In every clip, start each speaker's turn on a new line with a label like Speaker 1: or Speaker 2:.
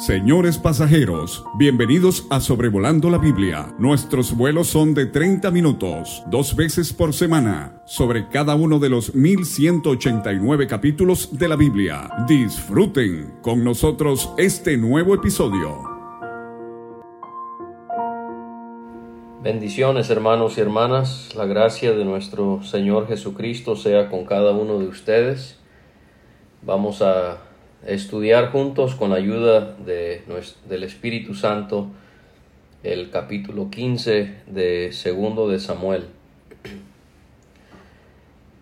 Speaker 1: Señores pasajeros, bienvenidos a Sobrevolando la Biblia. Nuestros vuelos son de 30 minutos, dos veces por semana, sobre cada uno de los 1189 capítulos de la Biblia. Disfruten con nosotros este nuevo episodio.
Speaker 2: Bendiciones hermanos y hermanas, la gracia de nuestro Señor Jesucristo sea con cada uno de ustedes. Vamos a estudiar juntos con la ayuda de, del Espíritu Santo el capítulo 15 de segundo de Samuel.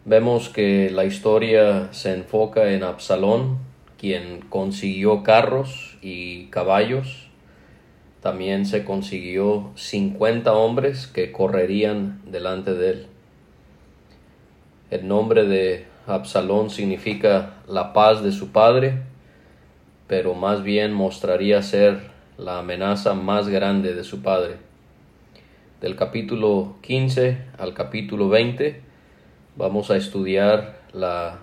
Speaker 2: Vemos que la historia se enfoca en Absalón, quien consiguió carros y caballos. También se consiguió 50 hombres que correrían delante de él. El nombre de Absalón significa la paz de su padre, pero más bien mostraría ser la amenaza más grande de su padre. Del capítulo 15 al capítulo 20 vamos a estudiar la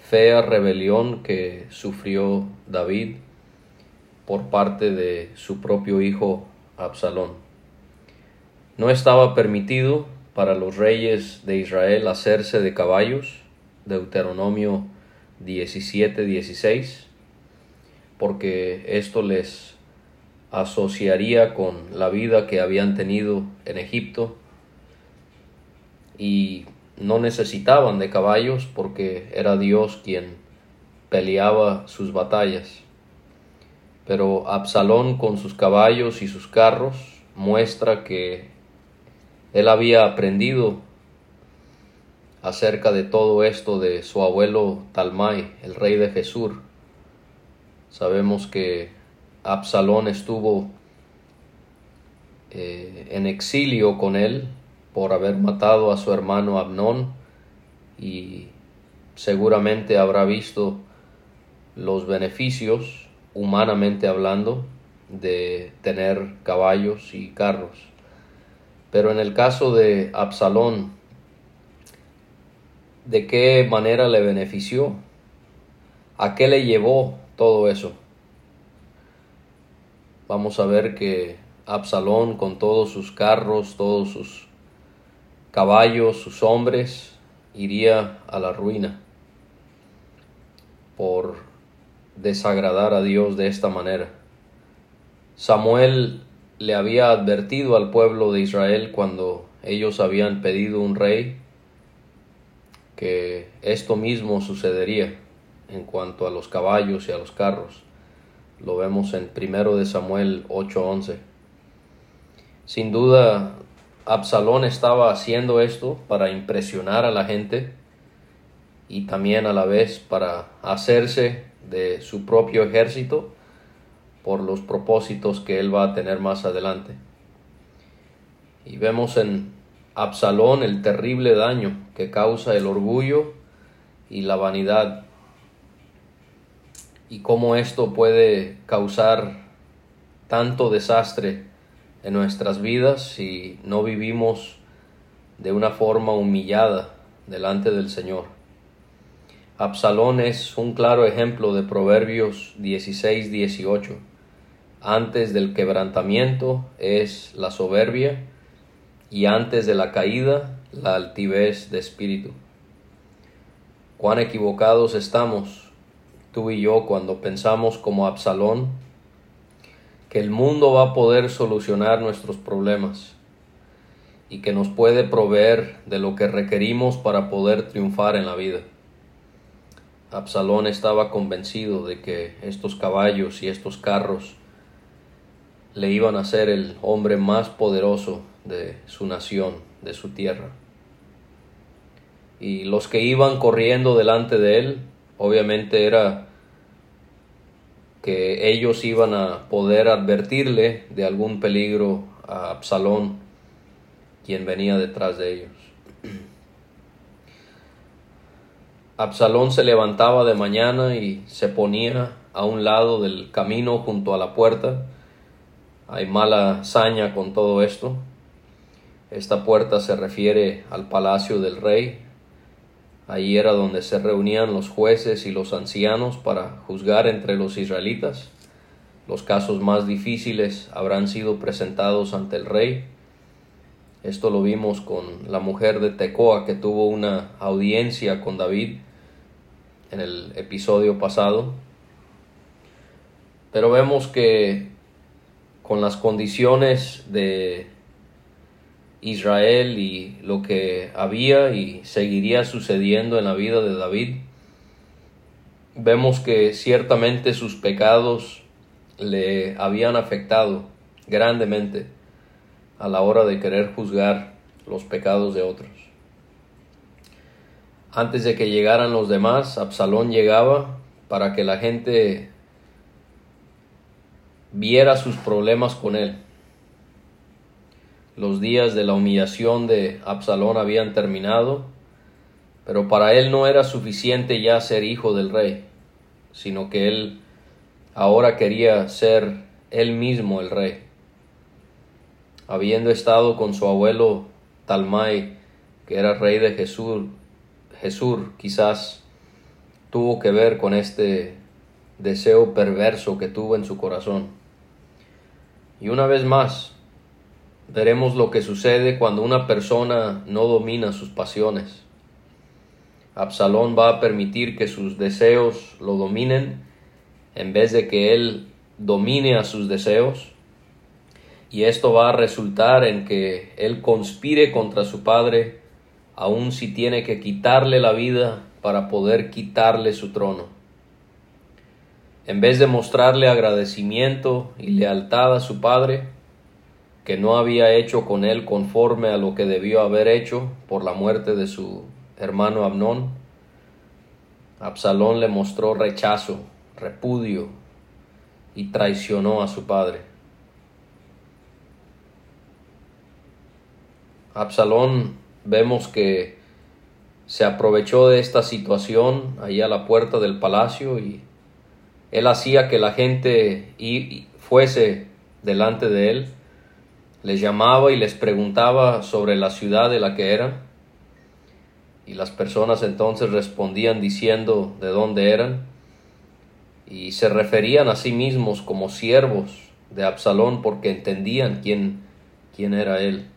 Speaker 2: fea rebelión que sufrió David por parte de su propio hijo Absalón. No estaba permitido para los reyes de Israel hacerse de caballos, Deuteronomio 17, 16, porque esto les asociaría con la vida que habían tenido en Egipto y no necesitaban de caballos porque era Dios quien peleaba sus batallas. Pero Absalón con sus caballos y sus carros muestra que él había aprendido acerca de todo esto de su abuelo Talmai, el rey de Jesús. Sabemos que Absalón estuvo eh, en exilio con él por haber matado a su hermano Abnón y seguramente habrá visto los beneficios, humanamente hablando, de tener caballos y carros. Pero en el caso de Absalón, de qué manera le benefició, a qué le llevó todo eso. Vamos a ver que Absalón con todos sus carros, todos sus caballos, sus hombres, iría a la ruina por desagradar a Dios de esta manera. Samuel le había advertido al pueblo de Israel cuando ellos habían pedido un rey que esto mismo sucedería en cuanto a los caballos y a los carros. Lo vemos en 1 de Samuel 8:11. Sin duda, Absalón estaba haciendo esto para impresionar a la gente y también a la vez para hacerse de su propio ejército por los propósitos que él va a tener más adelante. Y vemos en Absalón el terrible daño que causa el orgullo y la vanidad y cómo esto puede causar tanto desastre en nuestras vidas si no vivimos de una forma humillada delante del Señor. Absalón es un claro ejemplo de Proverbios 16, 18. Antes del quebrantamiento es la soberbia y antes de la caída la altivez de espíritu. Cuán equivocados estamos, tú y yo, cuando pensamos como Absalón, que el mundo va a poder solucionar nuestros problemas y que nos puede proveer de lo que requerimos para poder triunfar en la vida. Absalón estaba convencido de que estos caballos y estos carros le iban a ser el hombre más poderoso de su nación, de su tierra. Y los que iban corriendo delante de él, obviamente era que ellos iban a poder advertirle de algún peligro a Absalón, quien venía detrás de ellos. Absalón se levantaba de mañana y se ponía a un lado del camino junto a la puerta. Hay mala saña con todo esto. Esta puerta se refiere al palacio del rey. Allí era donde se reunían los jueces y los ancianos para juzgar entre los israelitas. Los casos más difíciles habrán sido presentados ante el rey. Esto lo vimos con la mujer de Tecoa que tuvo una audiencia con David en el episodio pasado. Pero vemos que con las condiciones de Israel y lo que había y seguiría sucediendo en la vida de David, vemos que ciertamente sus pecados le habían afectado grandemente a la hora de querer juzgar los pecados de otros. Antes de que llegaran los demás, Absalón llegaba para que la gente viera sus problemas con él. Los días de la humillación de Absalón habían terminado, pero para él no era suficiente ya ser hijo del rey, sino que él ahora quería ser él mismo el rey. Habiendo estado con su abuelo Talmai, que era rey de Jesús, Jesús quizás tuvo que ver con este deseo perverso que tuvo en su corazón. Y una vez más, veremos lo que sucede cuando una persona no domina sus pasiones. Absalón va a permitir que sus deseos lo dominen en vez de que él domine a sus deseos. Y esto va a resultar en que él conspire contra su padre, aun si tiene que quitarle la vida para poder quitarle su trono. En vez de mostrarle agradecimiento y lealtad a su padre, que no había hecho con él conforme a lo que debió haber hecho por la muerte de su hermano Abnón, Absalón le mostró rechazo, repudio y traicionó a su padre. Absalón vemos que se aprovechó de esta situación ahí a la puerta del palacio y él hacía que la gente fuese delante de él, les llamaba y les preguntaba sobre la ciudad de la que eran, y las personas entonces respondían diciendo de dónde eran, y se referían a sí mismos como siervos de Absalón porque entendían quién, quién era él.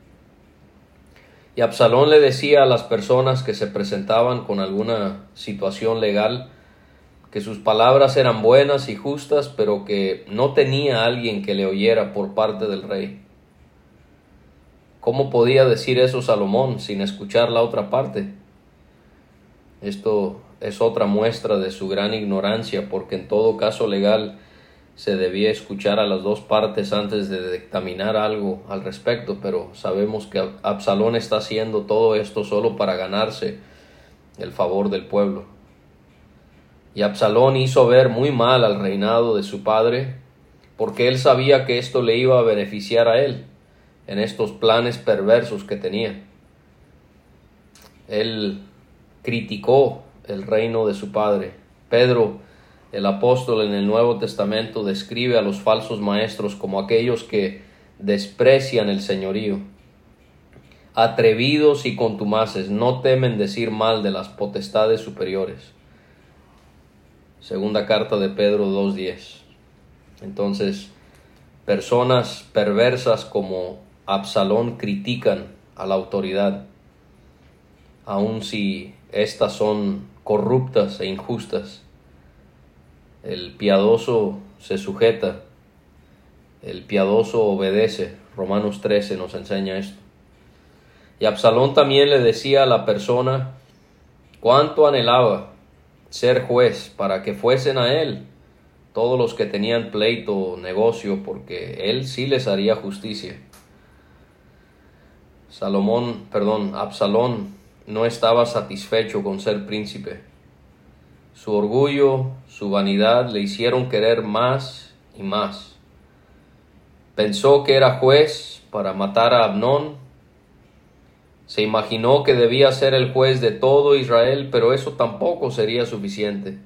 Speaker 2: Y Absalón le decía a las personas que se presentaban con alguna situación legal, que sus palabras eran buenas y justas, pero que no tenía alguien que le oyera por parte del rey. ¿Cómo podía decir eso Salomón sin escuchar la otra parte? Esto es otra muestra de su gran ignorancia, porque en todo caso legal se debía escuchar a las dos partes antes de dictaminar algo al respecto, pero sabemos que Absalón está haciendo todo esto solo para ganarse el favor del pueblo. Y Absalón hizo ver muy mal al reinado de su padre, porque él sabía que esto le iba a beneficiar a él en estos planes perversos que tenía. Él criticó el reino de su padre. Pedro, el apóstol en el Nuevo Testamento, describe a los falsos maestros como aquellos que desprecian el señorío. Atrevidos y contumaces, no temen decir mal de las potestades superiores. Segunda carta de Pedro 2.10. Entonces, personas perversas como Absalón critican a la autoridad, aun si éstas son corruptas e injustas. El piadoso se sujeta, el piadoso obedece. Romanos 13 nos enseña esto. Y Absalón también le decía a la persona cuánto anhelaba ser juez para que fuesen a él todos los que tenían pleito o negocio, porque él sí les haría justicia. Salomón, perdón, Absalón no estaba satisfecho con ser príncipe. Su orgullo, su vanidad le hicieron querer más y más. Pensó que era juez para matar a Abnón se imaginó que debía ser el juez de todo Israel, pero eso tampoco sería suficiente,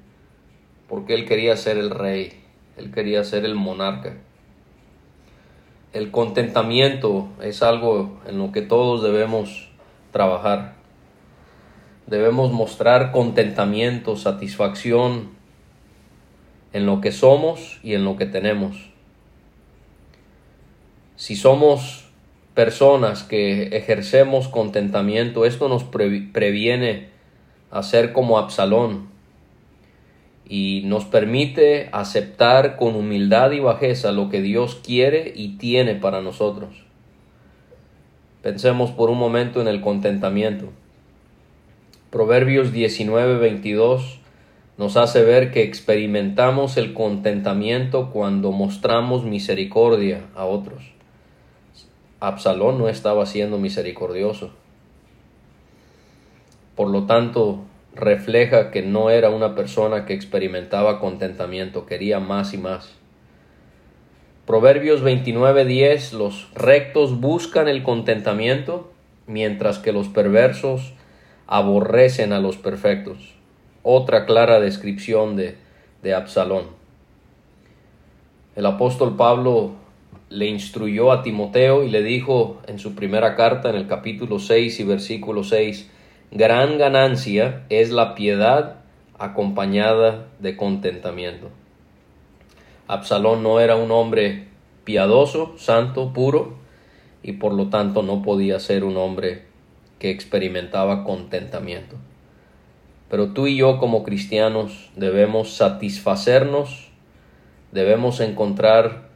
Speaker 2: porque él quería ser el rey, él quería ser el monarca. El contentamiento es algo en lo que todos debemos trabajar. Debemos mostrar contentamiento, satisfacción en lo que somos y en lo que tenemos. Si somos personas que ejercemos contentamiento, esto nos previene a ser como Absalón y nos permite aceptar con humildad y bajeza lo que Dios quiere y tiene para nosotros. Pensemos por un momento en el contentamiento. Proverbios 19:22 nos hace ver que experimentamos el contentamiento cuando mostramos misericordia a otros. Absalón no estaba siendo misericordioso. Por lo tanto, refleja que no era una persona que experimentaba contentamiento, quería más y más. Proverbios 29:10 Los rectos buscan el contentamiento, mientras que los perversos aborrecen a los perfectos. Otra clara descripción de, de Absalón. El apóstol Pablo le instruyó a Timoteo y le dijo en su primera carta en el capítulo 6 y versículo 6, gran ganancia es la piedad acompañada de contentamiento. Absalón no era un hombre piadoso, santo, puro, y por lo tanto no podía ser un hombre que experimentaba contentamiento. Pero tú y yo como cristianos debemos satisfacernos, debemos encontrar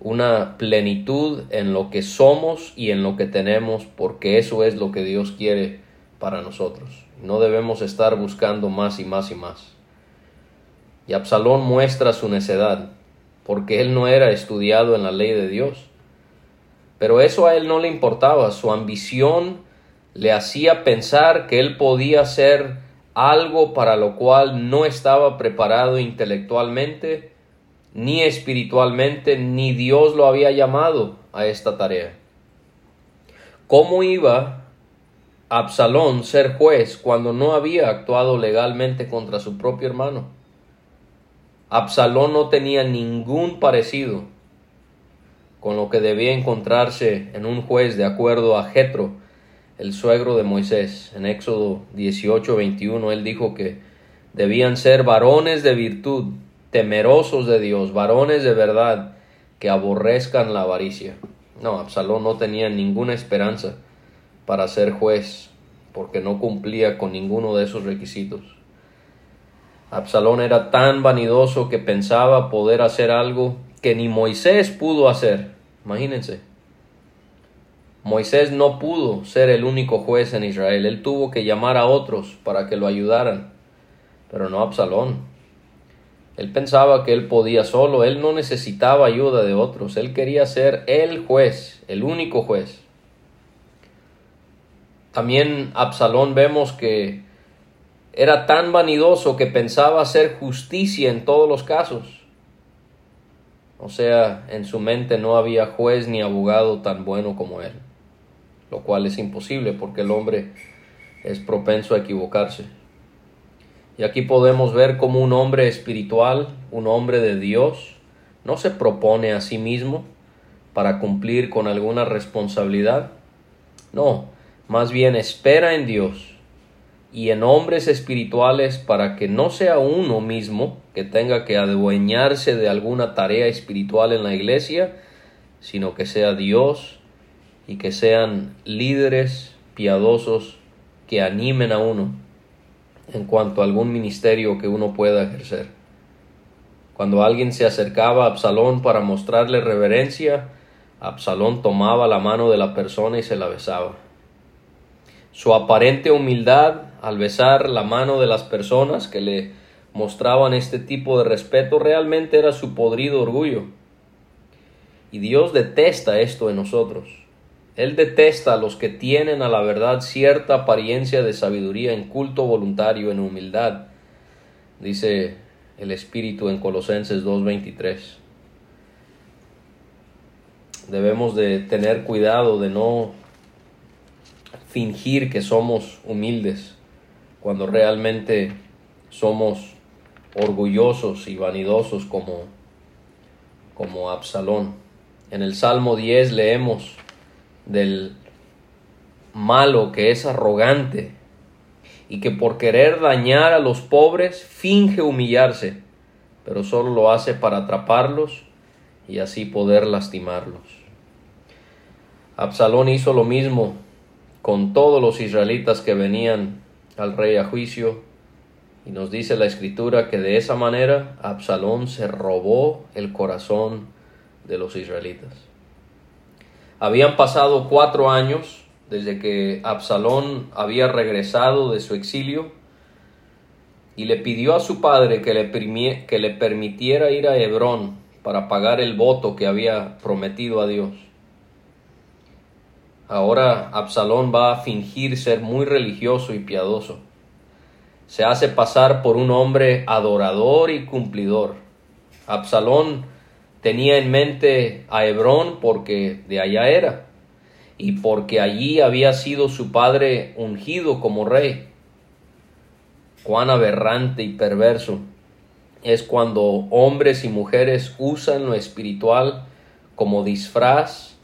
Speaker 2: una plenitud en lo que somos y en lo que tenemos, porque eso es lo que Dios quiere para nosotros. No debemos estar buscando más y más y más. Y Absalón muestra su necedad, porque él no era estudiado en la ley de Dios. Pero eso a él no le importaba, su ambición le hacía pensar que él podía hacer algo para lo cual no estaba preparado intelectualmente, ni espiritualmente, ni Dios lo había llamado a esta tarea. ¿Cómo iba Absalón ser juez cuando no había actuado legalmente contra su propio hermano? Absalón no tenía ningún parecido con lo que debía encontrarse en un juez de acuerdo a Jetro, el suegro de Moisés. En Éxodo 18, 21, él dijo que debían ser varones de virtud, temerosos de Dios, varones de verdad, que aborrezcan la avaricia. No, Absalón no tenía ninguna esperanza para ser juez, porque no cumplía con ninguno de esos requisitos. Absalón era tan vanidoso que pensaba poder hacer algo que ni Moisés pudo hacer. Imagínense. Moisés no pudo ser el único juez en Israel, él tuvo que llamar a otros para que lo ayudaran, pero no Absalón. Él pensaba que él podía solo, él no necesitaba ayuda de otros, él quería ser el juez, el único juez. También Absalón vemos que era tan vanidoso que pensaba hacer justicia en todos los casos. O sea, en su mente no había juez ni abogado tan bueno como él lo cual es imposible porque el hombre es propenso a equivocarse. Y aquí podemos ver cómo un hombre espiritual, un hombre de Dios, no se propone a sí mismo para cumplir con alguna responsabilidad. No, más bien espera en Dios y en hombres espirituales para que no sea uno mismo que tenga que adueñarse de alguna tarea espiritual en la iglesia, sino que sea Dios y que sean líderes piadosos que animen a uno en cuanto a algún ministerio que uno pueda ejercer. Cuando alguien se acercaba a Absalón para mostrarle reverencia, Absalón tomaba la mano de la persona y se la besaba. Su aparente humildad al besar la mano de las personas que le mostraban este tipo de respeto realmente era su podrido orgullo. Y Dios detesta esto en nosotros. Él detesta a los que tienen a la verdad cierta apariencia de sabiduría en culto voluntario, en humildad, dice el Espíritu en Colosenses 2.23. Debemos de tener cuidado de no fingir que somos humildes cuando realmente somos orgullosos y vanidosos como, como Absalón. En el Salmo 10 leemos del malo que es arrogante y que por querer dañar a los pobres finge humillarse, pero solo lo hace para atraparlos y así poder lastimarlos. Absalón hizo lo mismo con todos los israelitas que venían al rey a juicio. Y nos dice la escritura que de esa manera Absalón se robó el corazón de los israelitas. Habían pasado cuatro años desde que Absalón había regresado de su exilio y le pidió a su padre que le, que le permitiera ir a Hebrón para pagar el voto que había prometido a Dios. Ahora Absalón va a fingir ser muy religioso y piadoso. Se hace pasar por un hombre adorador y cumplidor. Absalón tenía en mente a Hebrón porque de allá era y porque allí había sido su padre ungido como rey. Cuán aberrante y perverso es cuando hombres y mujeres usan lo espiritual como disfraz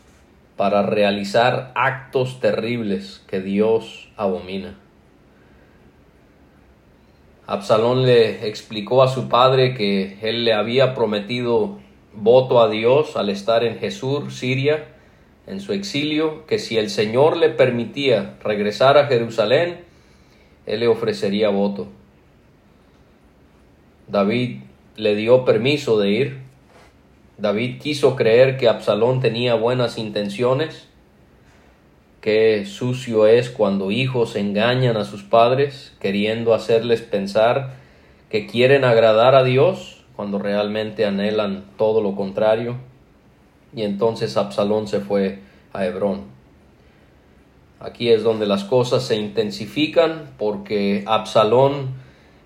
Speaker 2: para realizar actos terribles que Dios abomina. Absalón le explicó a su padre que él le había prometido voto a Dios al estar en Jesús, Siria, en su exilio, que si el Señor le permitía regresar a Jerusalén, él le ofrecería voto. David le dio permiso de ir, David quiso creer que Absalón tenía buenas intenciones. Qué sucio es cuando hijos engañan a sus padres queriendo hacerles pensar que quieren agradar a Dios cuando realmente anhelan todo lo contrario. Y entonces Absalón se fue a Hebrón. Aquí es donde las cosas se intensifican porque Absalón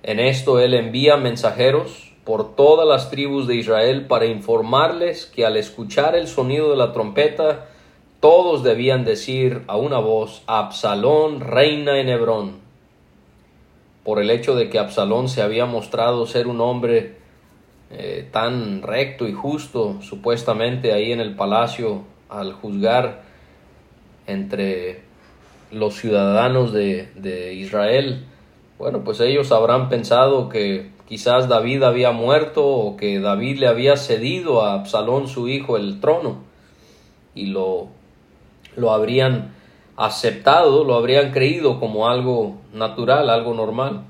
Speaker 2: en esto él envía mensajeros por todas las tribus de Israel para informarles que al escuchar el sonido de la trompeta, todos debían decir a una voz, Absalón reina en Hebrón. Por el hecho de que Absalón se había mostrado ser un hombre eh, tan recto y justo, supuestamente ahí en el palacio, al juzgar entre los ciudadanos de, de Israel, bueno, pues ellos habrán pensado que Quizás David había muerto o que David le había cedido a Absalón su hijo el trono y lo, lo habrían aceptado, lo habrían creído como algo natural, algo normal.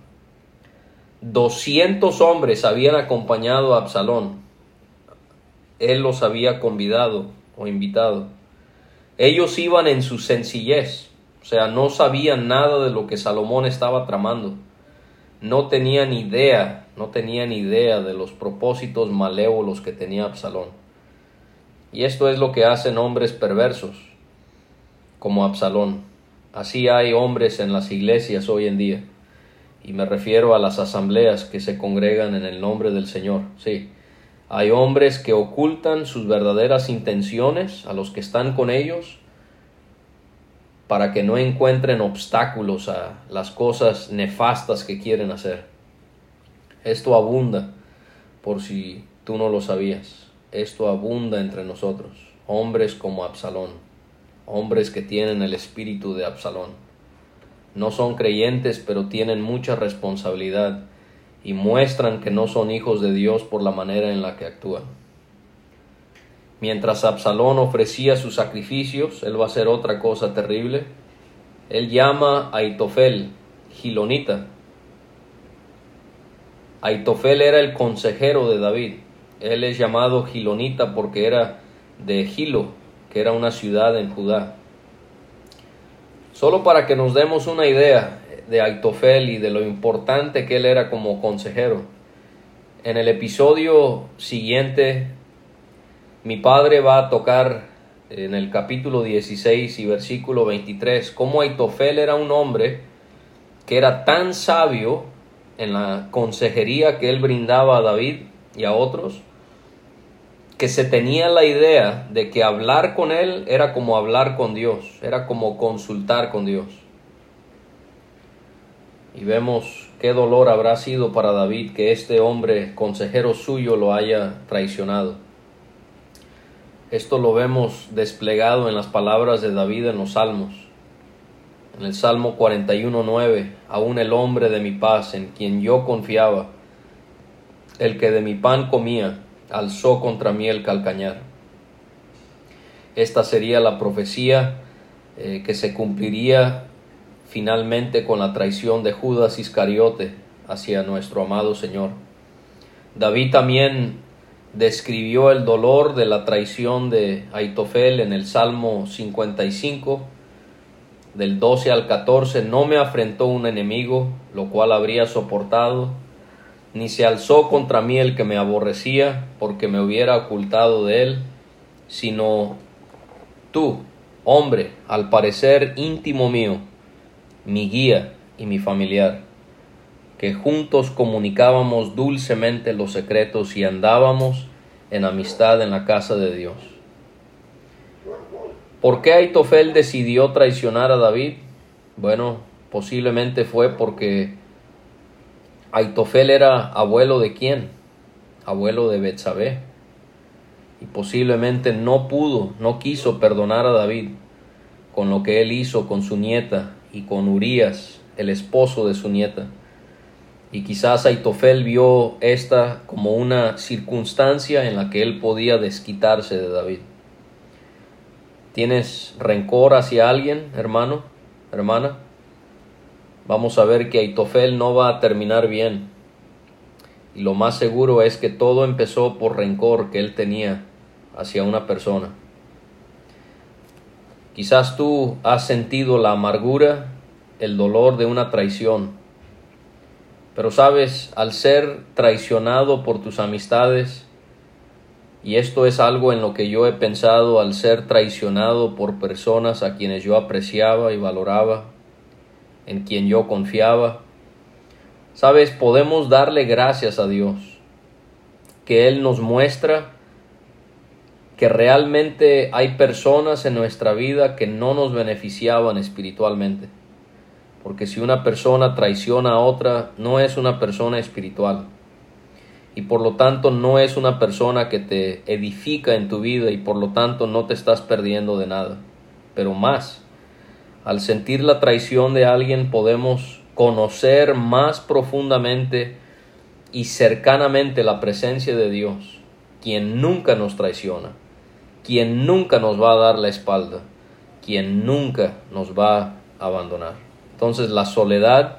Speaker 2: Doscientos hombres habían acompañado a Absalón. Él los había convidado o invitado. Ellos iban en su sencillez, sea, no sabían nada de lo que Salomón estaba tramando. No tenían idea no tenían idea de los propósitos malévolos que tenía Absalón. Y esto es lo que hacen hombres perversos, como Absalón. Así hay hombres en las iglesias hoy en día. Y me refiero a las asambleas que se congregan en el nombre del Señor. Sí, hay hombres que ocultan sus verdaderas intenciones a los que están con ellos para que no encuentren obstáculos a las cosas nefastas que quieren hacer. Esto abunda, por si tú no lo sabías. Esto abunda entre nosotros, hombres como Absalón, hombres que tienen el espíritu de Absalón. No son creyentes, pero tienen mucha responsabilidad y muestran que no son hijos de Dios por la manera en la que actúan. Mientras Absalón ofrecía sus sacrificios, él va a hacer otra cosa terrible. Él llama a Itofel, Gilonita, Aitofel era el consejero de David. Él es llamado Gilonita porque era de Gilo, que era una ciudad en Judá. Solo para que nos demos una idea de Aitofel y de lo importante que él era como consejero. En el episodio siguiente, mi padre va a tocar en el capítulo 16 y versículo 23 cómo Aitofel era un hombre que era tan sabio en la consejería que él brindaba a David y a otros, que se tenía la idea de que hablar con él era como hablar con Dios, era como consultar con Dios. Y vemos qué dolor habrá sido para David que este hombre consejero suyo lo haya traicionado. Esto lo vemos desplegado en las palabras de David en los Salmos. En el Salmo 41.9, aún el hombre de mi paz, en quien yo confiaba, el que de mi pan comía, alzó contra mí el calcañar. esta sería la profecía eh, que se cumpliría finalmente con la traición de Judas Iscariote hacia nuestro amado Señor. David también describió el dolor de la traición de Aitofel en el Salmo 55, del 12 al 14, no me afrentó un enemigo, lo cual habría soportado, ni se alzó contra mí el que me aborrecía, porque me hubiera ocultado de él, sino tú, hombre, al parecer íntimo mío, mi guía y mi familiar, que juntos comunicábamos dulcemente los secretos y andábamos en amistad en la casa de Dios. ¿Por qué Aitofel decidió traicionar a David? Bueno, posiblemente fue porque Aitofel era abuelo de quién? Abuelo de Betsabé. Y posiblemente no pudo, no quiso perdonar a David con lo que él hizo con su nieta y con Urías, el esposo de su nieta. Y quizás Aitofel vio esta como una circunstancia en la que él podía desquitarse de David. ¿Tienes rencor hacia alguien, hermano, hermana? Vamos a ver que Aitofel no va a terminar bien. Y lo más seguro es que todo empezó por rencor que él tenía hacia una persona. Quizás tú has sentido la amargura, el dolor de una traición. Pero sabes, al ser traicionado por tus amistades, y esto es algo en lo que yo he pensado al ser traicionado por personas a quienes yo apreciaba y valoraba, en quien yo confiaba. Sabes, podemos darle gracias a Dios, que Él nos muestra que realmente hay personas en nuestra vida que no nos beneficiaban espiritualmente. Porque si una persona traiciona a otra, no es una persona espiritual y por lo tanto no es una persona que te edifica en tu vida y por lo tanto no te estás perdiendo de nada. Pero más, al sentir la traición de alguien podemos conocer más profundamente y cercanamente la presencia de Dios, quien nunca nos traiciona, quien nunca nos va a dar la espalda, quien nunca nos va a abandonar. Entonces la soledad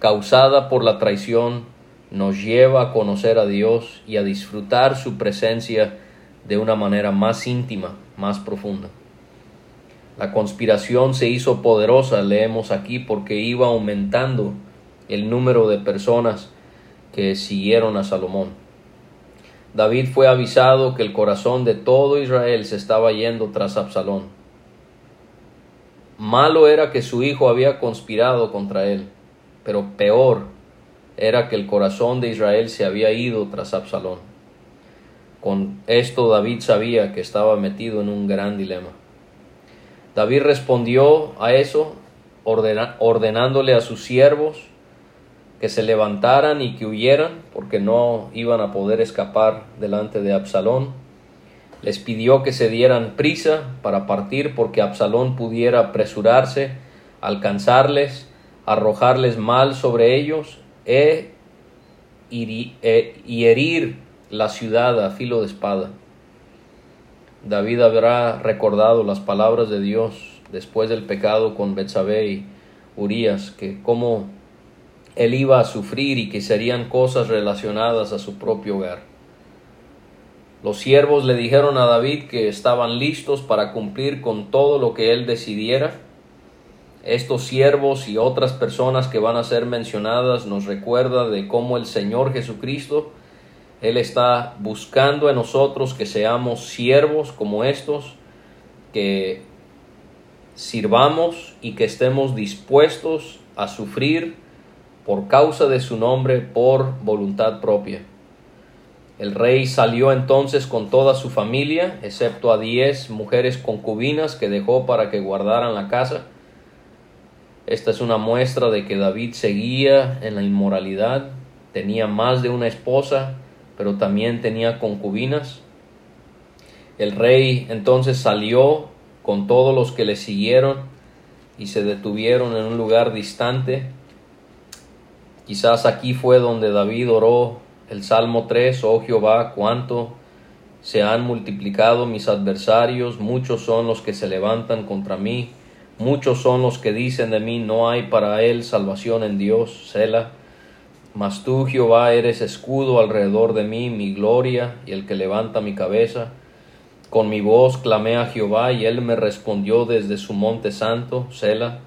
Speaker 2: causada por la traición nos lleva a conocer a Dios y a disfrutar su presencia de una manera más íntima, más profunda. La conspiración se hizo poderosa, leemos aquí, porque iba aumentando el número de personas que siguieron a Salomón. David fue avisado que el corazón de todo Israel se estaba yendo tras Absalón. Malo era que su hijo había conspirado contra él, pero peor era que el corazón de Israel se había ido tras Absalón. Con esto David sabía que estaba metido en un gran dilema. David respondió a eso ordenándole a sus siervos que se levantaran y que huyeran porque no iban a poder escapar delante de Absalón. Les pidió que se dieran prisa para partir porque Absalón pudiera apresurarse, alcanzarles, arrojarles mal sobre ellos e, e, y herir la ciudad a filo de espada. David habrá recordado las palabras de Dios después del pecado con Betsabé y Urias, que cómo él iba a sufrir y que serían cosas relacionadas a su propio hogar. Los siervos le dijeron a David que estaban listos para cumplir con todo lo que él decidiera estos siervos y otras personas que van a ser mencionadas nos recuerda de cómo el Señor Jesucristo, Él está buscando en nosotros que seamos siervos como estos, que sirvamos y que estemos dispuestos a sufrir por causa de su nombre por voluntad propia. El rey salió entonces con toda su familia, excepto a diez mujeres concubinas que dejó para que guardaran la casa, esta es una muestra de que David seguía en la inmoralidad, tenía más de una esposa, pero también tenía concubinas. El rey entonces salió con todos los que le siguieron y se detuvieron en un lugar distante. Quizás aquí fue donde David oró el Salmo 3, oh Jehová, cuánto Se han multiplicado mis adversarios, muchos son los que se levantan contra mí, muchos son los que dicen de mí, no hay para él salvación en Dios, Sela. Mas tú, Jehová, eres escudo alrededor de mí, mi gloria y el que levanta mi cabeza. Con mi voz clamé a Jehová y él me respondió desde su monte santo, Sela.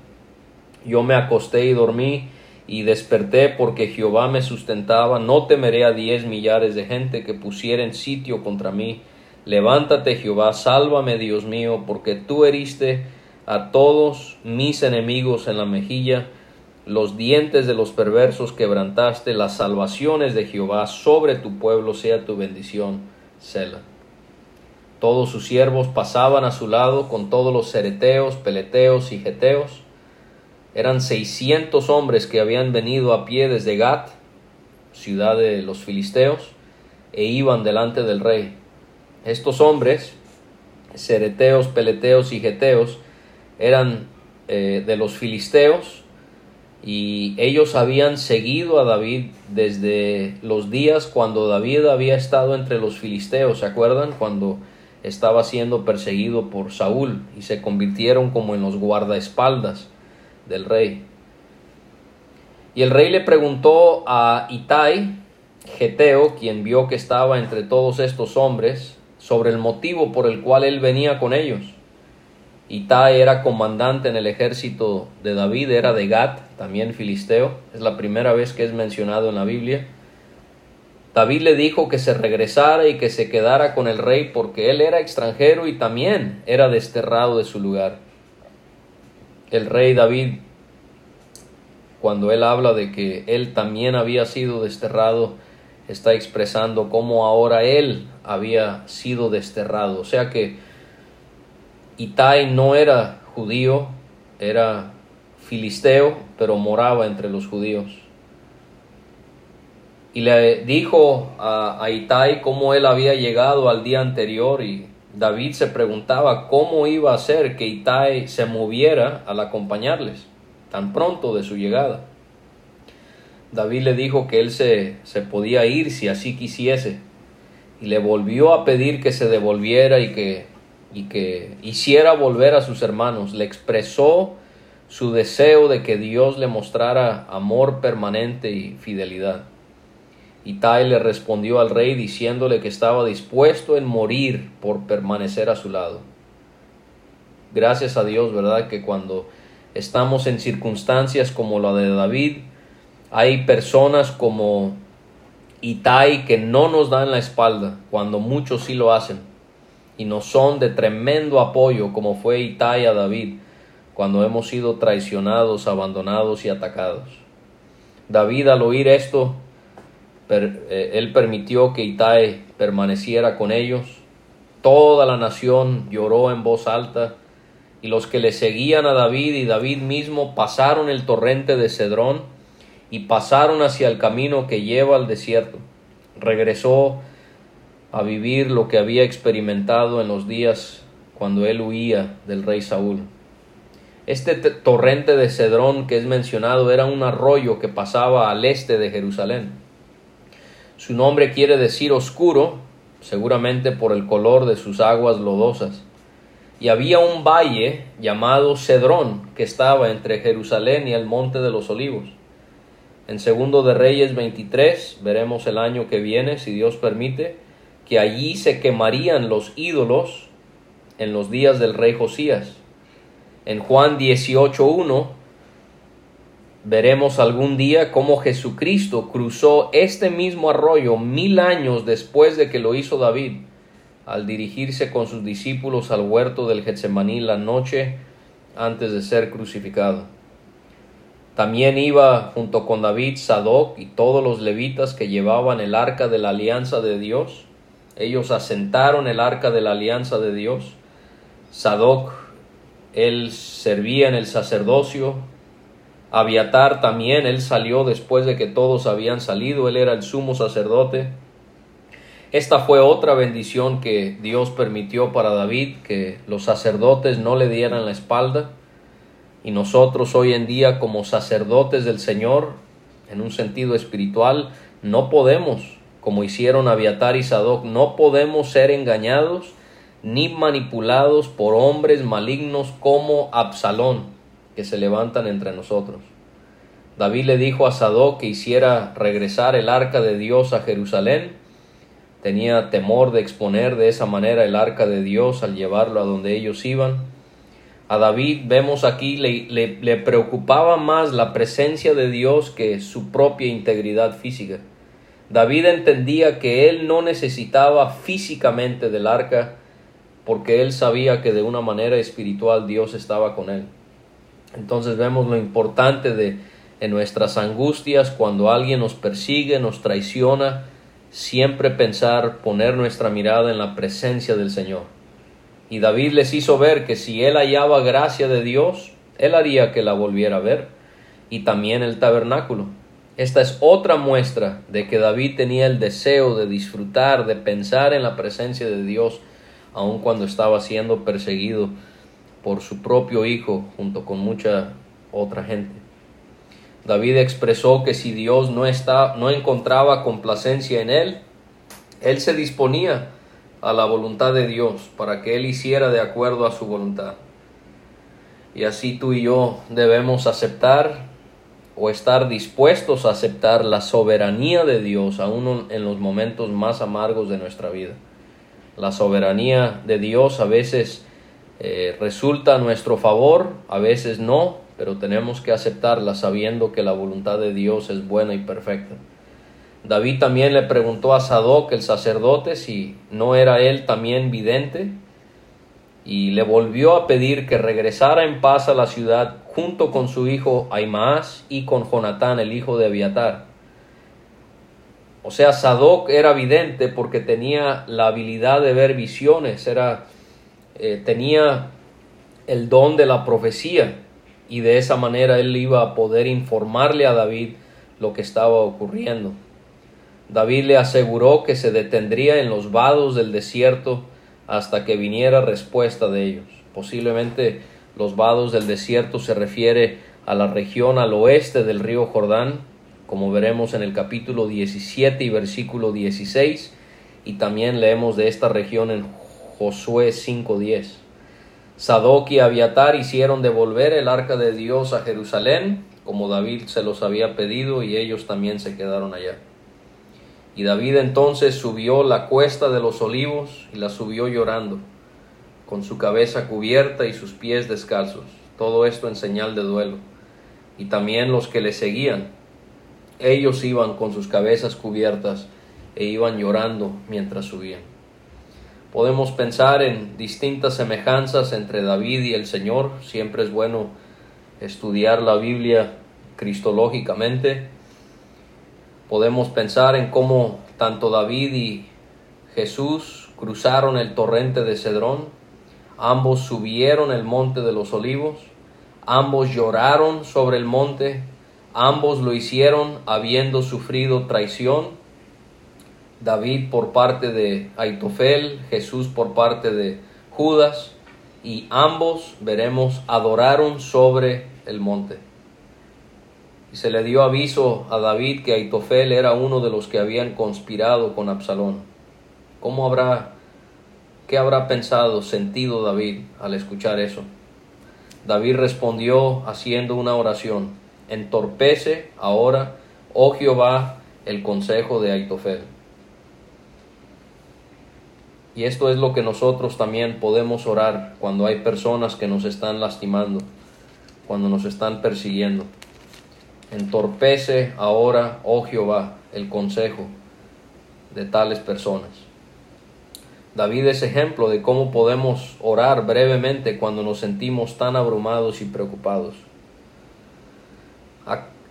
Speaker 2: Yo me acosté y dormí y desperté porque Jehová me sustentaba. No temeré a diez millares de gente que pusieren sitio contra mí. Levántate, Jehová, sálvame, Dios mío, porque tú heriste a todos mis enemigos en la mejilla. Los dientes de los perversos quebrantaste, las salvaciones de Jehová sobre tu pueblo sea tu bendición. Sela. Todos sus siervos pasaban a su lado con todos los cereteos, peleteos y geteos. Eran seiscientos hombres que habían venido a pie desde Gat, ciudad de los filisteos, e iban delante del rey. Estos hombres, cereteos, peleteos y geteos, eran eh, de los filisteos y ellos habían seguido a David desde los días cuando David había estado entre los filisteos, ¿se acuerdan? Cuando estaba siendo perseguido por Saúl y se convirtieron como en los guardaespaldas del rey. Y el rey le preguntó a Itai, Geteo, quien vio que estaba entre todos estos hombres, sobre el motivo por el cual él venía con ellos. Itai era comandante en el ejército de David, era de Gat, también filisteo, es la primera vez que es mencionado en la Biblia. David le dijo que se regresara y que se quedara con el rey porque él era extranjero y también era desterrado de su lugar. El rey David, cuando él habla de que él también había sido desterrado, está expresando cómo ahora él había sido desterrado. O sea que Itai no era judío, era filisteo, pero moraba entre los judíos y le dijo a, Itai cómo él había llegado al día anterior y David se preguntaba cómo iba a ser que Itai se moviera al acompañarles tan pronto de su llegada. David le dijo que él se, se podía ir si así quisiese y le volvió a pedir que se devolviera y que, y que hiciera volver a sus hermanos. Le expresó su deseo de que Dios le mostrara amor permanente y fidelidad. Itai le respondió al rey diciéndole que estaba dispuesto en morir por permanecer a su lado. Gracias a Dios, ¿verdad? Que cuando estamos en circunstancias como la de David, hay personas como Itai que no nos dan la espalda, cuando muchos sí lo hacen, y nos son de tremendo apoyo, como fue Itai a David, cuando hemos sido traicionados, abandonados y atacados. David al oír esto eh, él permitió que Itai permaneciera con ellos. Toda la nación lloró en voz alta, y los que le seguían a David y David mismo pasaron el torrente de Cedrón y pasaron hacia el camino que lleva al desierto. Regresó a vivir lo que había experimentado en los días cuando él huía del rey Saúl. Este torrente de Cedrón que es mencionado era un arroyo que pasaba al este de Jerusalén. Su nombre quiere decir oscuro, seguramente por el color de sus aguas lodosas. Y había un valle llamado Cedrón que estaba entre Jerusalén y el monte de los olivos. En segundo de Reyes 23 veremos el año que viene, si Dios permite, que allí se quemarían los ídolos en los días del rey Josías. En Juan 18.1 Veremos algún día cómo Jesucristo cruzó este mismo arroyo mil años después de que lo hizo David, al dirigirse con sus discípulos al huerto del Getsemaní la noche antes de ser crucificado. También iba junto con David Sadoc y todos los levitas que llevaban el arca de la alianza de Dios. Ellos asentaron el arca de la alianza de Dios. Sadoc, él servía en el sacerdocio, Abiatar también, él salió después de que todos habían salido, él era el sumo sacerdote. Esta fue otra bendición que Dios permitió para David, que los sacerdotes no le dieran la espalda. Y nosotros hoy en día como sacerdotes del Señor, en un sentido espiritual, no podemos como hicieron Abiatar y Sadoc, no podemos ser engañados ni manipulados por hombres malignos como Absalón, que se levantan entre nosotros. David le dijo a Sadoc que hiciera regresar el arca de Dios a Jerusalén. Tenía temor de exponer de esa manera el arca de Dios al llevarlo a donde ellos iban. A David vemos aquí le, le preocupaba más la presencia de Dios que su propia integridad física. David entendía que él no necesitaba físicamente del arca porque él sabía que de una manera espiritual Dios estaba con él. Entonces vemos lo importante de en nuestras angustias, cuando alguien nos persigue, nos traiciona, siempre pensar, poner nuestra mirada en la presencia del Señor. Y David les hizo ver que si él hallaba gracia de Dios, él haría que la volviera a ver. Y también el tabernáculo. Esta es otra muestra de que David tenía el deseo de disfrutar, de pensar en la presencia de Dios aun cuando estaba siendo perseguido por su propio hijo junto con mucha otra gente. David expresó que si Dios no, está, no encontraba complacencia en él, él se disponía a la voluntad de Dios para que él hiciera de acuerdo a su voluntad. Y así tú y yo debemos aceptar o estar dispuestos a aceptar la soberanía de Dios aún en los momentos más amargos de nuestra vida. La soberanía de Dios a veces eh, resulta a nuestro favor, a veces no, pero tenemos que aceptarla sabiendo que la voluntad de Dios es buena y perfecta. David también le preguntó a Sadoc, el sacerdote, si no era él también vidente, y le volvió a pedir que regresara en paz a la ciudad junto con su hijo Aimaas y con Jonatán, el hijo de Abiatar. O sea, Sadoc era vidente porque tenía la habilidad de ver visiones, era, eh, tenía el don de la profecía y de esa manera él iba a poder informarle a David lo que estaba ocurriendo. David le aseguró que se detendría en los vados del desierto hasta que viniera respuesta de ellos. Posiblemente los vados del desierto se refiere a la región al oeste del río Jordán, como veremos en el capítulo 17 y versículo 16, y también leemos de esta región en Josué 5.10. Sadoc y Abiatar hicieron devolver el arca de Dios a Jerusalén, como David se los había pedido, y ellos también se quedaron allá. Y David entonces subió la cuesta de los olivos y la subió llorando, con su cabeza cubierta y sus pies descalzos, todo esto en señal de duelo. Y también los que le seguían, ellos iban con sus cabezas cubiertas e iban llorando mientras subían. Podemos pensar en distintas semejanzas entre David y el Señor. Siempre es bueno estudiar la Biblia cristológicamente. Podemos pensar en cómo tanto David y Jesús cruzaron el torrente de Cedrón. Ambos subieron el monte de los olivos. Ambos lloraron sobre el monte Ambos lo hicieron habiendo sufrido traición. David por parte de Aitofel, Jesús por parte de Judas, y ambos, veremos, adoraron sobre el monte. Y se le dio aviso a David que Aitofel era uno de los que habían conspirado con Absalón. ¿Cómo habrá, qué habrá pensado, sentido David al escuchar eso? David respondió haciendo una oración entorpece ahora, oh Jehová, el consejo de Aitofel. Y esto es lo que nosotros también podemos orar cuando hay personas que nos están lastimando, cuando nos están persiguiendo. Entorpece ahora, oh Jehová, el consejo de tales personas. David es ejemplo de cómo podemos orar brevemente cuando nos sentimos tan abrumados y preocupados.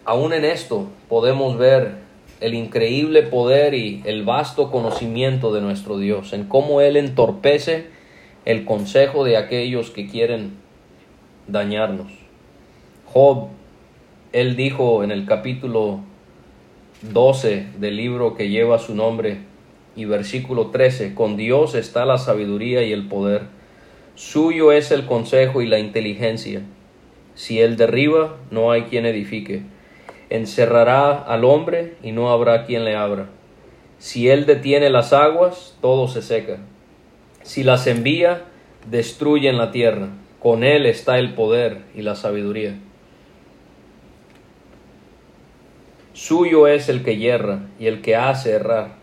Speaker 2: Aún en esto podemos ver el increíble poder y el vasto conocimiento de nuestro Dios, en cómo Él entorpece el consejo de aquellos que quieren dañarnos. Job, Él dijo en el capítulo 12 del libro que lleva su nombre y versículo 13, con Dios está la sabiduría y el poder, suyo es el consejo y la inteligencia. Si Él derriba, no hay quien edifique encerrará al hombre y no habrá quien le abra. Si Él detiene las aguas, todo se seca. Si las envía, destruyen la tierra. Con Él está el poder y la sabiduría. Suyo es el que yerra y el que hace errar.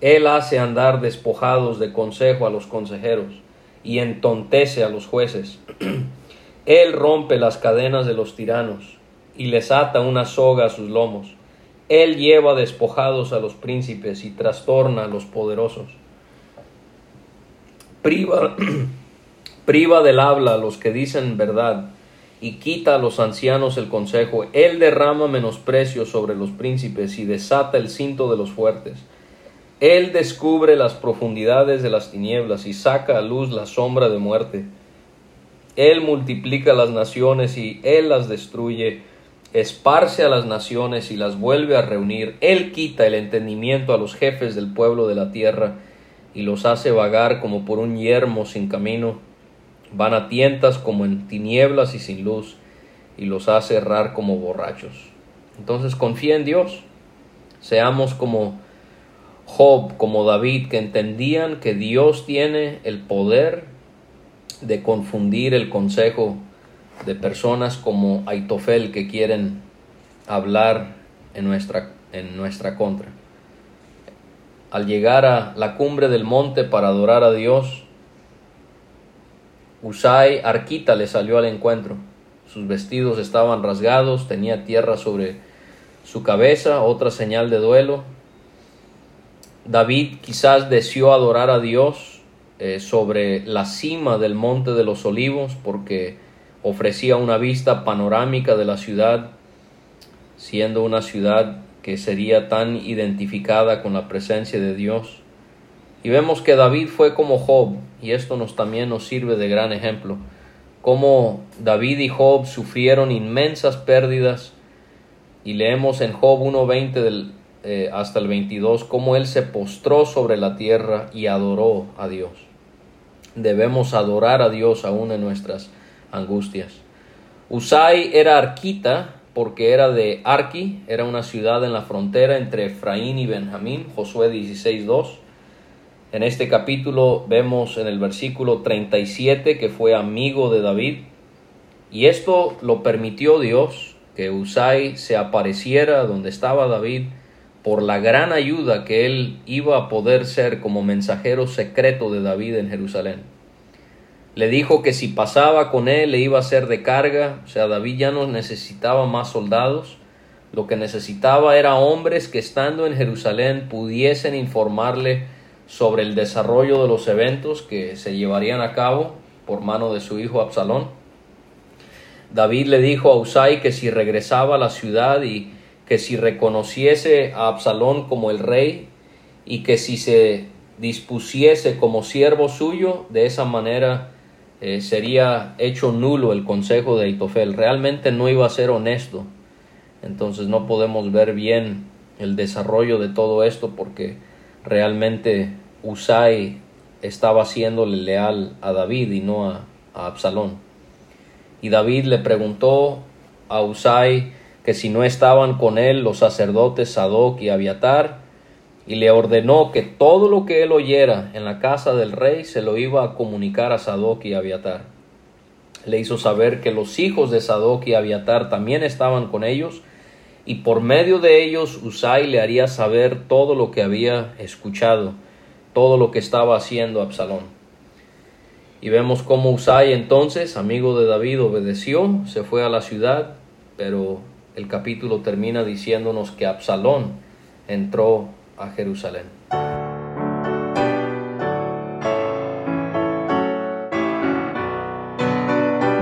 Speaker 2: Él hace andar despojados de consejo a los consejeros y entontece a los jueces. Él rompe las cadenas de los tiranos y les ata una soga a sus lomos. Él lleva despojados a los príncipes y trastorna a los poderosos. Priva, priva del habla a los que dicen verdad y quita a los ancianos el consejo. Él derrama menosprecio sobre los príncipes y desata el cinto de los fuertes. Él descubre las profundidades de las tinieblas y saca a luz la sombra de muerte. Él multiplica las naciones y Él las destruye, esparce a las naciones y las vuelve a reunir. Él quita el entendimiento a los jefes del pueblo de la tierra y los hace vagar como por un yermo sin camino. Van a tientas como en tinieblas y sin luz y los hace errar como borrachos. Entonces confía en Dios. Seamos como Job, como David, que entendían que Dios tiene el poder de confundir el consejo de personas como Aitofel que quieren hablar en nuestra, en nuestra contra. Al llegar a la cumbre del monte para adorar a Dios, Usai Arquita le salió al encuentro. Sus vestidos estaban rasgados, tenía tierra sobre su cabeza, otra señal de duelo. David quizás deseó adorar a Dios eh, sobre la cima del monte de los olivos porque ofrecía una vista panorámica de la ciudad, siendo una ciudad que sería tan identificada con la presencia de Dios. Y vemos que David fue como Job, y esto nos también nos sirve de gran ejemplo, cómo David y Job sufrieron inmensas pérdidas, y leemos en Job 1.20 eh, hasta el 22 cómo él se postró sobre la tierra y adoró a Dios debemos adorar a Dios aún en nuestras angustias. Usai era arquita porque era de Arqui, era una ciudad en la frontera entre Efraín y Benjamín, Josué 16.2. En este capítulo vemos en el versículo 37 que fue amigo de David y esto lo permitió Dios, que Usai se apareciera donde estaba David por la gran ayuda que él iba a poder ser como mensajero secreto de David en Jerusalén. Le dijo que si pasaba con él le iba a ser de carga, o sea, David ya no necesitaba más soldados, lo que necesitaba era hombres que estando en Jerusalén pudiesen informarle sobre el desarrollo de los eventos que se llevarían a cabo por mano de su hijo Absalón. David le dijo a Usai que si regresaba a la ciudad y que si reconociese a Absalón como el rey y que si se dispusiese como siervo suyo, de esa manera eh, sería hecho nulo el consejo de Aitofel. Realmente no iba a ser honesto. Entonces no podemos ver bien el desarrollo de todo esto porque realmente Usai estaba siéndole leal a David y no a, a Absalón. Y David le preguntó a Usai que si no estaban con él los sacerdotes Sadoc y Abiatar, y le ordenó que todo lo que él oyera en la casa del rey se lo iba a comunicar a Sadoc y Abiatar. Le hizo saber que los hijos de Sadoc y Abiatar también estaban con ellos, y por medio de ellos Usai le haría saber todo lo que había escuchado, todo lo que estaba haciendo Absalón. Y vemos cómo Usai entonces, amigo de David, obedeció, se fue a la ciudad, pero el capítulo termina diciéndonos que Absalón entró a Jerusalén.